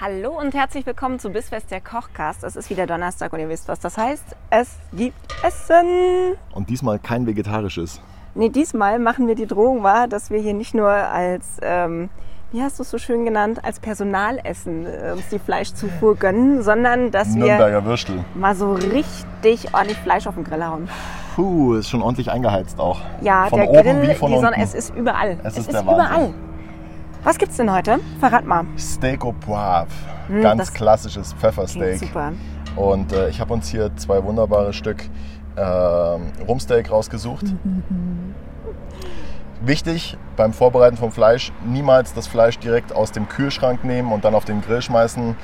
Hallo und herzlich willkommen zu Bissfest der Kochcast. Es ist wieder Donnerstag und ihr wisst, was das heißt. Es gibt Essen. Und diesmal kein vegetarisches. Nee, diesmal machen wir die Drohung wahr, dass wir hier nicht nur als, ähm, wie hast du es so schön genannt, als Personalessen äh, uns die Fleischzufuhr gönnen, sondern dass Nürnberger wir Würstel. mal so richtig ordentlich Fleisch auf den Grill hauen. Puh, ist schon ordentlich eingeheizt auch. Ja, Von der oben Grill, wie von die Sonne, unten. es ist überall. Es ist ist Wahnsinn. überall. Was gibt's denn heute? Verrat mal. Steak au poivre. Hm, Ganz klassisches Pfeffersteak. super. Und äh, ich habe uns hier zwei wunderbare Stück äh, Rumsteak rausgesucht. Wichtig beim Vorbereiten vom Fleisch, niemals das Fleisch direkt aus dem Kühlschrank nehmen und dann auf den Grill schmeißen.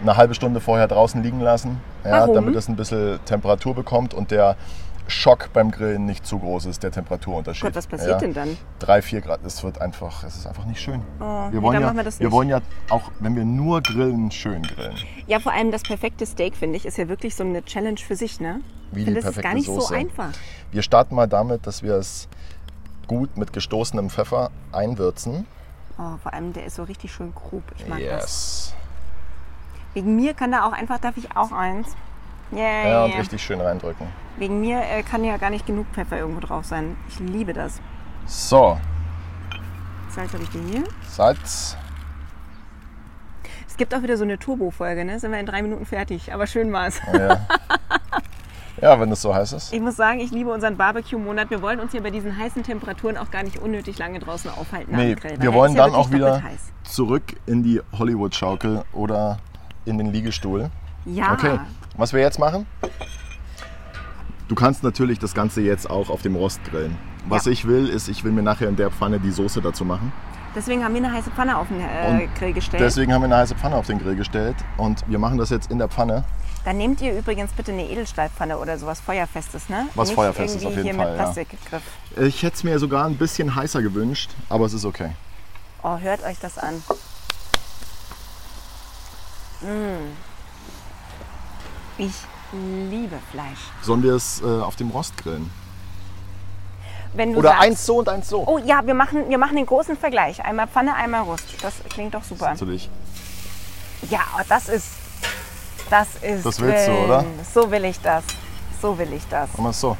Eine halbe Stunde vorher draußen liegen lassen, ja, damit es ein bisschen Temperatur bekommt und der Schock beim Grillen nicht zu groß ist, der Temperaturunterschied. Gott, was passiert denn dann? Drei, vier Grad, es wird einfach, es ist einfach nicht schön. Oh, wir wollen, ja, wir das wir wollen ja auch, wenn wir nur grillen, schön grillen. Ja, vor allem das perfekte Steak, finde ich, ist ja wirklich so eine Challenge für sich, ne? Wie ich die finde, das ist gar perfekte nicht so Soße. einfach. Wir starten mal damit, dass wir es gut mit gestoßenem Pfeffer einwürzen. Oh, vor allem, der ist so richtig schön grob. Ich mag das. Yes. Wegen mir kann da auch einfach, darf ich auch eins? Yeah, Ja, und richtig schön reindrücken. Wegen mir äh, kann ja gar nicht genug Pfeffer irgendwo drauf sein. Ich liebe das. So, Salz habe ich dir hier. Salz. Es gibt auch wieder so eine Turbo-Folge, ne? Sind wir in drei Minuten fertig. Aber schön war's. Ja, ja wenn es so heiß ist. Ich muss sagen, ich liebe unseren Barbecue-Monat. Wir wollen uns hier bei diesen heißen Temperaturen auch gar nicht unnötig lange draußen aufhalten Nee, Grill. wir wollen ist ja dann auch wieder zurück in die Hollywood-Schaukel oder in den Liegestuhl. Ja. Okay, was wir jetzt machen? Du kannst natürlich das Ganze jetzt auch auf dem Rost grillen. Was Ja. ich will, ist, ich will mir nachher in der Pfanne die Soße dazu machen. Deswegen haben wir eine heiße Pfanne auf den äh, Grill gestellt. Deswegen haben wir eine heiße Pfanne auf den Grill gestellt und wir machen das jetzt in der Pfanne. Dann nehmt ihr übrigens bitte eine Edelstahlpfanne oder sowas Feuerfestes, ne? Was Nicht Feuerfestes irgendwie auf jeden hier Fall, mit ja. Ich hätte es mir sogar ein bisschen heißer gewünscht, aber es ist okay. Oh, hört euch das an. Mm. Ich liebe Fleisch. Sollen wir es äh, auf dem Rost grillen? Wenn du Oder sagst, eins so und eins so. Oh ja, wir machen, wir machen den großen Vergleich. Einmal Pfanne, einmal Rust. Das klingt doch super. Natürlich. Ja, oh, das ist. Das ist. Das willst du, drin. oder? So will ich das. So will ich das. Machen wir es so.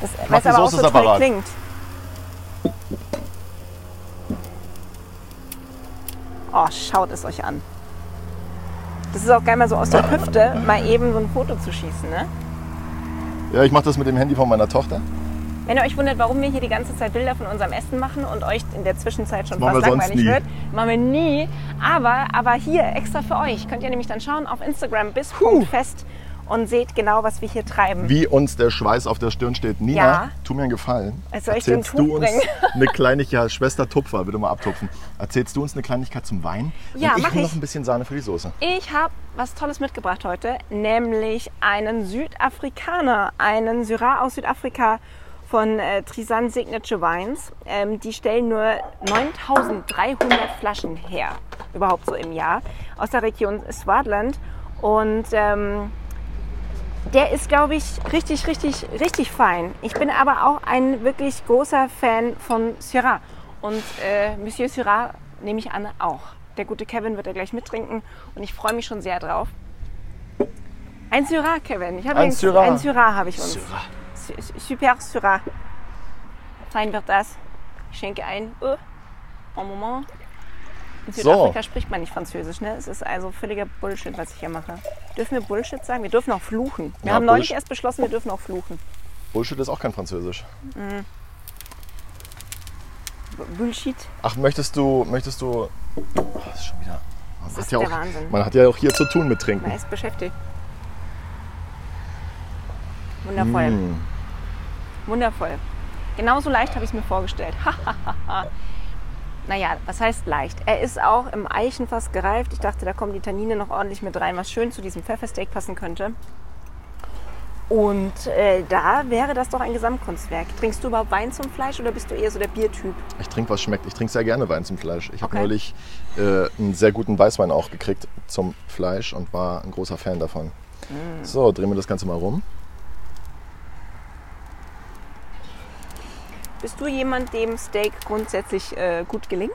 Das mach weiß aber auch so toll klingt. Oh, schaut es euch an. Das ist auch geil, mal so aus der Hüfte mal eben so ein Foto zu schießen. Ne? Ja, ich mache das mit dem Handy von meiner Tochter. Wenn ihr euch wundert, warum wir hier die ganze Zeit Bilder von unserem Essen machen und euch in der Zwischenzeit schon Das fast langweilig wird, machen wir nie. Aber, aber hier extra für euch könnt ihr nämlich dann schauen auf Instagram bis.fest und seht genau, was wir hier treiben. Wie uns der Schweiß auf der Stirn steht. Nina, Ja. tu mir einen Gefallen. Soll ich dir ein Erzählst du uns bringen? eine Kleinigkeit, ja, Schwester Tupfer, bitte mal abtupfen. Erzählst du uns eine Kleinigkeit zum Wein? Ja, Und ich mach ich. noch ein bisschen Sahne für die Soße. Ich habe was Tolles mitgebracht heute, nämlich einen Südafrikaner, einen Syrah aus Südafrika von äh, Trisan Signature Wines. Ähm, die stellen nur 9300 Flaschen her, überhaupt so im Jahr, aus der Region Swartland. Und ähm, der ist, glaube ich, richtig, richtig, richtig fein. Ich bin aber auch ein wirklich großer Fan von Syrah. Und äh, Monsieur Syrah nehme ich an auch. Der gute Kevin wird er gleich mittrinken und ich freue mich schon sehr drauf. Ein Syrah, Kevin. Ich habe Ein Syrah. Ein Syrah habe ich uns. Syrah. Su- Super Syrah. Fein wird das. Ich schenke ein. Oh, un Moment. In So. Südafrika spricht man nicht Französisch, ne? Es ist also völliger Bullshit, was ich hier mache. Dürfen wir Bullshit sagen? Wir dürfen auch fluchen. Wir Ja, haben neulich erst beschlossen, wir dürfen auch fluchen. Bullshit ist auch kein Französisch. B- Bullshit. Ach, möchtest du, möchtest du, oh, das ist schon wieder, man, Das hat ist ja der auch, Wahnsinn. man hat ja auch hier zu tun mit Trinken. Man ist beschäftigt. Wundervoll. Mm. Wundervoll. Genauso leicht habe ich es mir vorgestellt. Naja, was heißt leicht? Er ist auch im Eichenfass gereift. Ich dachte, da kommen die Tannine noch ordentlich mit rein, was schön zu diesem Pfeffersteak passen könnte. Und äh, da wäre das doch ein Gesamtkunstwerk. Trinkst du überhaupt Wein zum Fleisch oder bist du eher so der Biertyp? Ich trinke, was schmeckt. Ich trinke sehr gerne Wein zum Fleisch. Ich habe Okay. neulich äh, einen sehr guten Weißwein auch gekriegt zum Fleisch und war ein großer Fan davon. Mm. So, drehen wir das Ganze mal rum. Bist du jemand, dem Steak grundsätzlich äh, gut gelingt?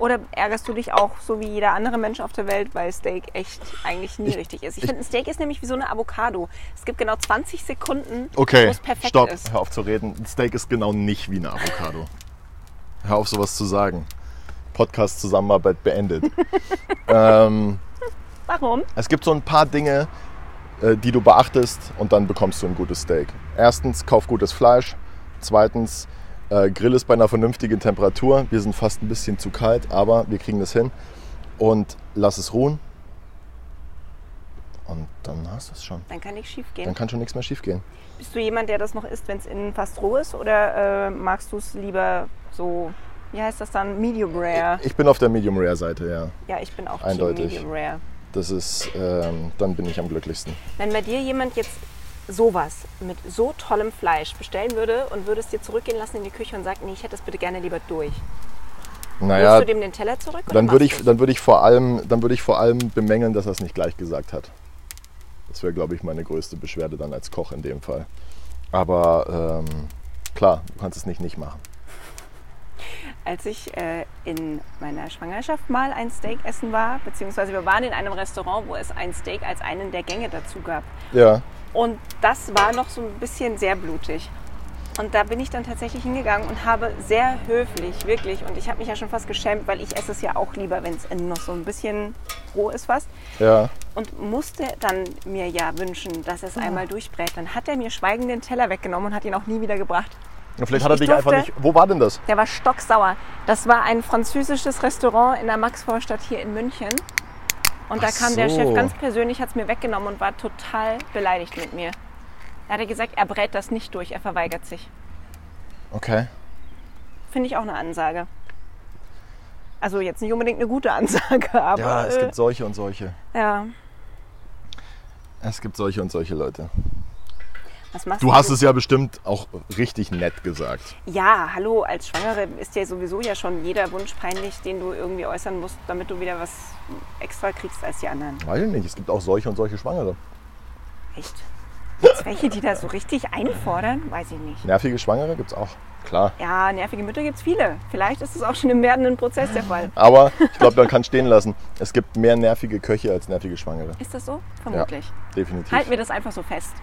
Oder ärgerst du dich auch so wie jeder andere Mensch auf der Welt, weil Steak echt eigentlich nie Ich- richtig ist? Ich, ich- finde, ein Steak ist nämlich wie so eine Avocado. Es gibt genau 20 Sekunden, Okay, wo es perfekt stopp. ist. Hör auf zu reden. Ein Steak ist genau nicht wie eine Avocado. Hör auf, sowas zu sagen. Podcast-Zusammenarbeit beendet. ähm, Warum? es gibt so ein paar Dinge, äh, die du beachtest und dann bekommst du ein gutes Steak. Erstens, kauf gutes Fleisch. Zweitens, äh, grill es bei einer vernünftigen Temperatur. Wir sind fast ein bisschen zu kalt, aber wir kriegen das hin. Und lass es ruhen. Und dann hast du es schon. Dann kann nichts schief gehen. Dann kann schon nichts mehr schief gehen. Bist du jemand, der das noch isst, wenn es innen fast roh ist? Oder äh, magst du es lieber so, wie heißt das dann, medium rare? Ich bin auf der Medium Rare Seite, ja. Ja, ich bin auch Eindeutig. Medium rare. Das ist, ähm, dann bin ich am glücklichsten. Wenn bei dir jemand jetzt sowas mit so tollem Fleisch bestellen würde und würde es dir zurückgehen lassen in die Küche und sagt, nee, ich hätte das bitte gerne lieber durch. Naja, du dem den Teller zurück? dann würde ich, dann würde ich vor allem, dann würde ich vor allem bemängeln, dass er es nicht gleich gesagt hat. Das wäre, glaube ich, meine größte Beschwerde dann als Koch in dem Fall. Aber ähm, klar, du kannst es nicht nicht machen. Als ich äh, in meiner Schwangerschaft mal ein Steak essen war, beziehungsweise wir waren in einem Restaurant, wo es ein Steak als einen der Gänge dazu gab. Ja, Und das war noch so ein bisschen sehr blutig. Und da bin ich dann tatsächlich hingegangen und habe sehr höflich, wirklich, und ich habe mich ja schon fast geschämt, weil ich esse es ja auch lieber, wenn es noch so ein bisschen roh ist fast. ja. Und musste dann mir ja wünschen, dass er es einmal durchbrät. Dann hat er mir schweigend den Teller weggenommen und hat ihn auch nie wieder gebracht. Und vielleicht Ich- hat er ich dich einfach durfte- nicht. Wo war denn das? Der war stocksauer. Das war ein französisches Restaurant in der Maxvorstadt hier in München. Und da Ach kam der so. Chef ganz persönlich, hat es mir weggenommen und war total beleidigt mit mir. Er hatte gesagt, er brät das nicht durch, er verweigert sich. Okay. Finde ich auch eine Ansage. Also jetzt nicht unbedingt eine gute Ansage, aber Ja, es äh, gibt solche und solche. ja. Es gibt solche und solche Leute. Machst Du hast es ja bestimmt auch richtig nett gesagt. Ja, hallo, als Schwangere ist dir sowieso ja schon jeder Wunsch peinlich, den du irgendwie äußern musst, damit du wieder was extra kriegst als die anderen. Weiß ich nicht. Es gibt auch solche und solche Schwangere. Echt? Gibt's welche, die da so richtig einfordern? Weiß ich nicht. Nervige Schwangere gibt es auch. Klar. Ja, nervige Mütter gibt's viele. Vielleicht ist es auch schon im werdenden Prozess der Fall. Aber ich glaube, man kann stehen lassen. Es gibt mehr nervige Köche als nervige Schwangere. Ist das so? Vermutlich. Definitiv. Halten wir das einfach so fest.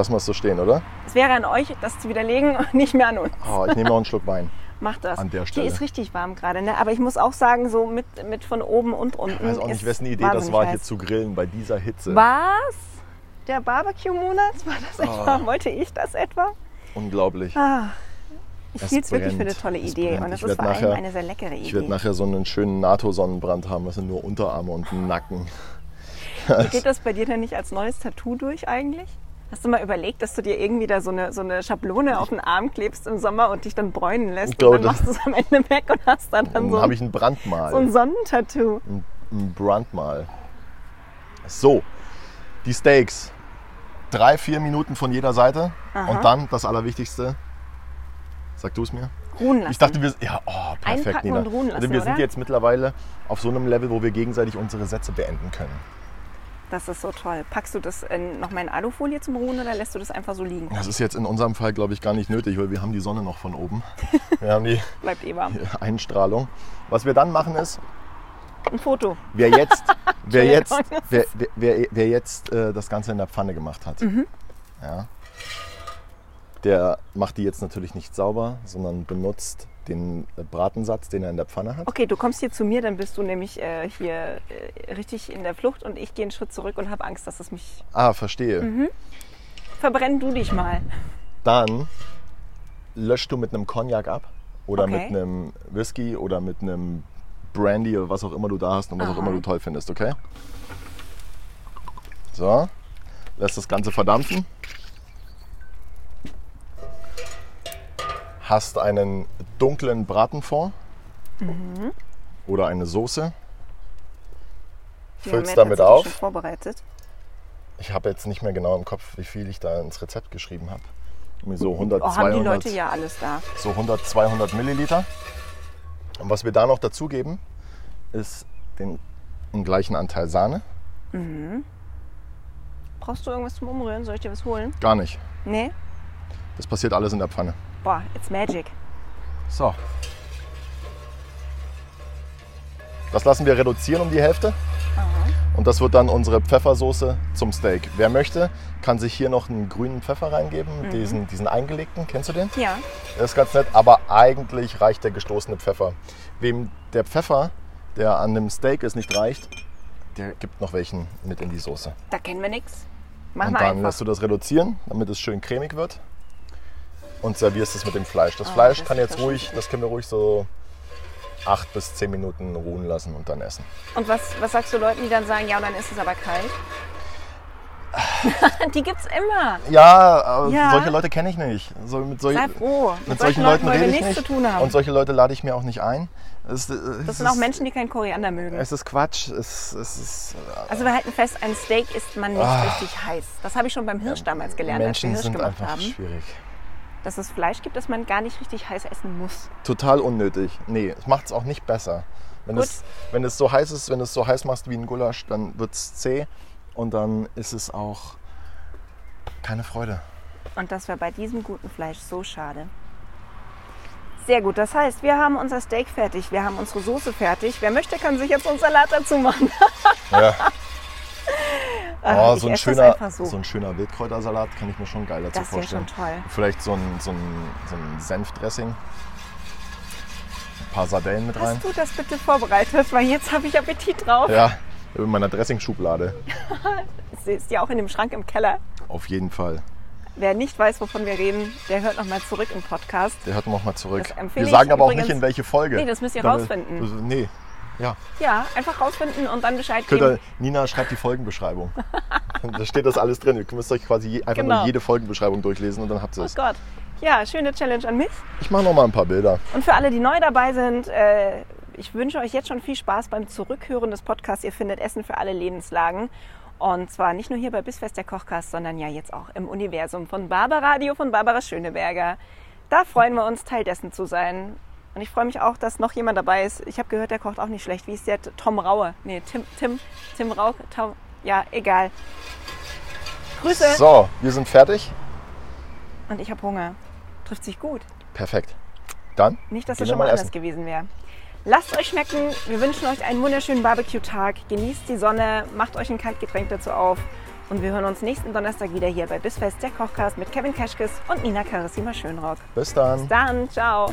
Lassen wir es so stehen, oder? Es wäre an euch, das zu widerlegen und nicht mehr an uns. Oh, ich nehme noch einen Schluck Wein. Macht das. An der Hier Stelle. ist richtig warm gerade, ne? aber ich muss auch sagen, so mit, mit von oben und unten. Ich weiß auch nicht, wessen Idee das war, hier heiß. zu grillen bei dieser Hitze. Was? Der Barbecue-Monat? War das Ah. etwa? Wollte ich das etwa? Unglaublich. Ah, ich hielt es wirklich für eine tolle Idee und es Ich ist vor allem nachher- eine sehr leckere Idee. Ich werde nachher so einen schönen NATO-Sonnenbrand haben. Das sind nur Unterarme und Nacken. Geht das bei dir denn nicht als neues Tattoo durch eigentlich? Hast du mal überlegt, dass du dir irgendwie da so eine, so eine Schablone auf den Arm klebst im Sommer und dich dann bräunen lässt Ich glaube, und dann machst du es am Ende weg und hast dann, dann Dann so, habe ich ein Brandmal. so ein Sonnentattoo. ein, ein Brandmal. So, die Steaks. Drei, vier Minuten von jeder Seite. Und dann das Allerwichtigste. Sag du es mir? Ruhen lassen. Ich dachte, wir ja, oh, perfekt, Einpacken Nina. und ruhen lassen, also wir sind oder? jetzt mittlerweile auf so einem Level, wo wir gegenseitig unsere Sätze beenden können. Das ist so toll. Packst du das in, noch mal in Alufolie zum Ruhen oder lässt du das einfach so liegen? Das ist jetzt in unserem Fall, glaube ich, gar nicht nötig, weil wir haben die Sonne noch von oben. Wir haben die Bleibt eh warm. Einstrahlung. Was wir dann machen ist, Ein Foto. wer jetzt, wer jetzt, wer, wer, wer jetzt äh, das Ganze in der Pfanne gemacht hat, Mhm. ja, der macht die jetzt natürlich nicht sauber, sondern benutzt den Bratensatz, den er in der Pfanne hat. Okay, du kommst hier zu mir, dann bist du nämlich äh, hier äh, richtig in der Flucht und ich gehe einen Schritt zurück und habe Angst, dass es mich... Ah, verstehe. Mhm. Verbrenn du dich mal. Dann löschst du mit einem Cognac ab oder Okay. mit einem Whisky oder mit einem Brandy oder was auch immer du da hast und was auch Aha. immer du toll findest, okay? So, lässt das Ganze verdampfen. Hast einen dunklen Bratenfond. oder eine Soße. Füllst damit auf. Schon vorbereitet. Ich habe jetzt nicht mehr genau im Kopf, wie viel ich da ins Rezept geschrieben habe. So 100, Oh, haben die 200, Leute ja alles da. so 100, 200 Milliliter. Und was wir da noch dazugeben, ist den, den gleichen Anteil Sahne. Brauchst du irgendwas zum Umrühren? Soll ich dir was holen? Gar nicht. Nee? Das passiert alles in der Pfanne. Boah, it's magic. So. Das lassen wir reduzieren um die Hälfte. Und das wird dann unsere Pfeffersoße zum Steak. Wer möchte, kann sich hier noch einen grünen Pfeffer reingeben, diesen, diesen eingelegten. Kennst du den? Ja. Das ist ganz nett, aber eigentlich reicht der gestoßene Pfeffer. Wem der Pfeffer, der an dem Steak ist, nicht reicht, der gibt noch welchen mit in die Soße. Da kennen wir nichts. Machen Und wir dann einfach. lässt du das reduzieren, damit es schön cremig wird. Und servierst es mit dem Fleisch. Das Ah, Fleisch das kann jetzt ruhig, das können wir ruhig so acht bis zehn Minuten ruhen lassen und dann essen. Und was, was sagst du Leuten, die dann sagen, ja, dann ist es aber kalt? die gibt's immer. Ja, aber Ja. solche Leute kenne ich nicht. So, mit, solch, Sei froh. mit solchen Leuten wollen rede ich nichts nicht. zu tun haben. Und solche Leute lade ich mir auch nicht ein. Es, das es sind auch ist- Menschen, die keinen Koriander mögen. Es ist Quatsch. Es, es ist, Also wir halten fest, ein Steak isst man nicht Ah. richtig heiß. Das habe ich schon beim Hirsch damals gelernt, als wir Menschen Hirsch sind gemacht einfach haben. schwierig. Dass es Fleisch gibt, das man gar nicht richtig heiß essen muss. Total unnötig. Nee, es macht es auch nicht besser. Wenn Gut. es, wenn es so heiß ist, wenn du es so heiß machst wie ein Gulasch, dann wird es zäh und dann ist es auch keine Freude. Und das wäre bei diesem guten Fleisch so schade. Sehr gut, das heißt, wir haben unser Steak fertig, wir haben unsere Soße fertig. Wer möchte, kann sich jetzt unseren Salat dazu machen. Ja. Ah, Oh, ich so, ein das schöner, so. so ein schöner Wildkräutersalat kann ich mir schon geil dazu Das vorstellen. schon toll. Vielleicht so ein, so ein, so ein Senfdressing. Ein paar Sardellen mit rein. Hast du das bitte vorbereitet? Weil jetzt habe ich Appetit drauf. Ja, in meiner Dressingschublade. Ist ja auch in dem Schrank im Keller. Auf jeden Fall. Wer nicht weiß, wovon wir reden, der hört nochmal zurück im Podcast. Der hört noch mal zurück. Das Wir sagen aber auch übrigens- nicht in welche Folge. Nee, das müsst ihr Damit- rausfinden. Das- Nee. Ja. Ja, einfach rausfinden und dann Bescheid Könnt geben. ihr, Nina schreibt die Folgenbeschreibung. da steht das alles drin. Ihr müsst euch quasi je, einfach Genau. nur jede Folgenbeschreibung durchlesen und dann habt ihr Oh es. Gott. Ja, schöne Challenge an mich. Ich mache noch mal ein paar Bilder. Und für alle, die neu dabei sind, äh, ich wünsche euch jetzt schon viel Spaß beim Zurückhören des Podcasts. Ihr findet Essen für alle Lebenslagen. Und zwar nicht nur hier bei Bissfest der Kochcast, sondern ja jetzt auch im Universum von Barbara Radio von Barbara Schöneberger. Da freuen wir uns, Teil dessen zu sein. Und ich freue mich auch, dass noch jemand dabei ist. Ich habe gehört, der kocht auch nicht schlecht. Wie ist der? Tom Raue. Nee, Tim, Tim, Tim Rauch. Tom, ja, egal. Grüße. So, wir sind fertig. Und ich habe Hunger. Trifft sich gut. Perfekt. Dann Nicht, dass es wir schon mal anders essen. gewesen wäre. Lasst euch schmecken. Wir wünschen euch einen wunderschönen Barbecue-Tag. Genießt die Sonne, macht euch ein Kaltgetränk dazu auf. Und wir hören uns nächsten Donnerstag wieder hier bei Bissfest, der Kochcast mit Kevin Keschkes und Nina Carissima Schönrock. Bis dann. Dann, ciao.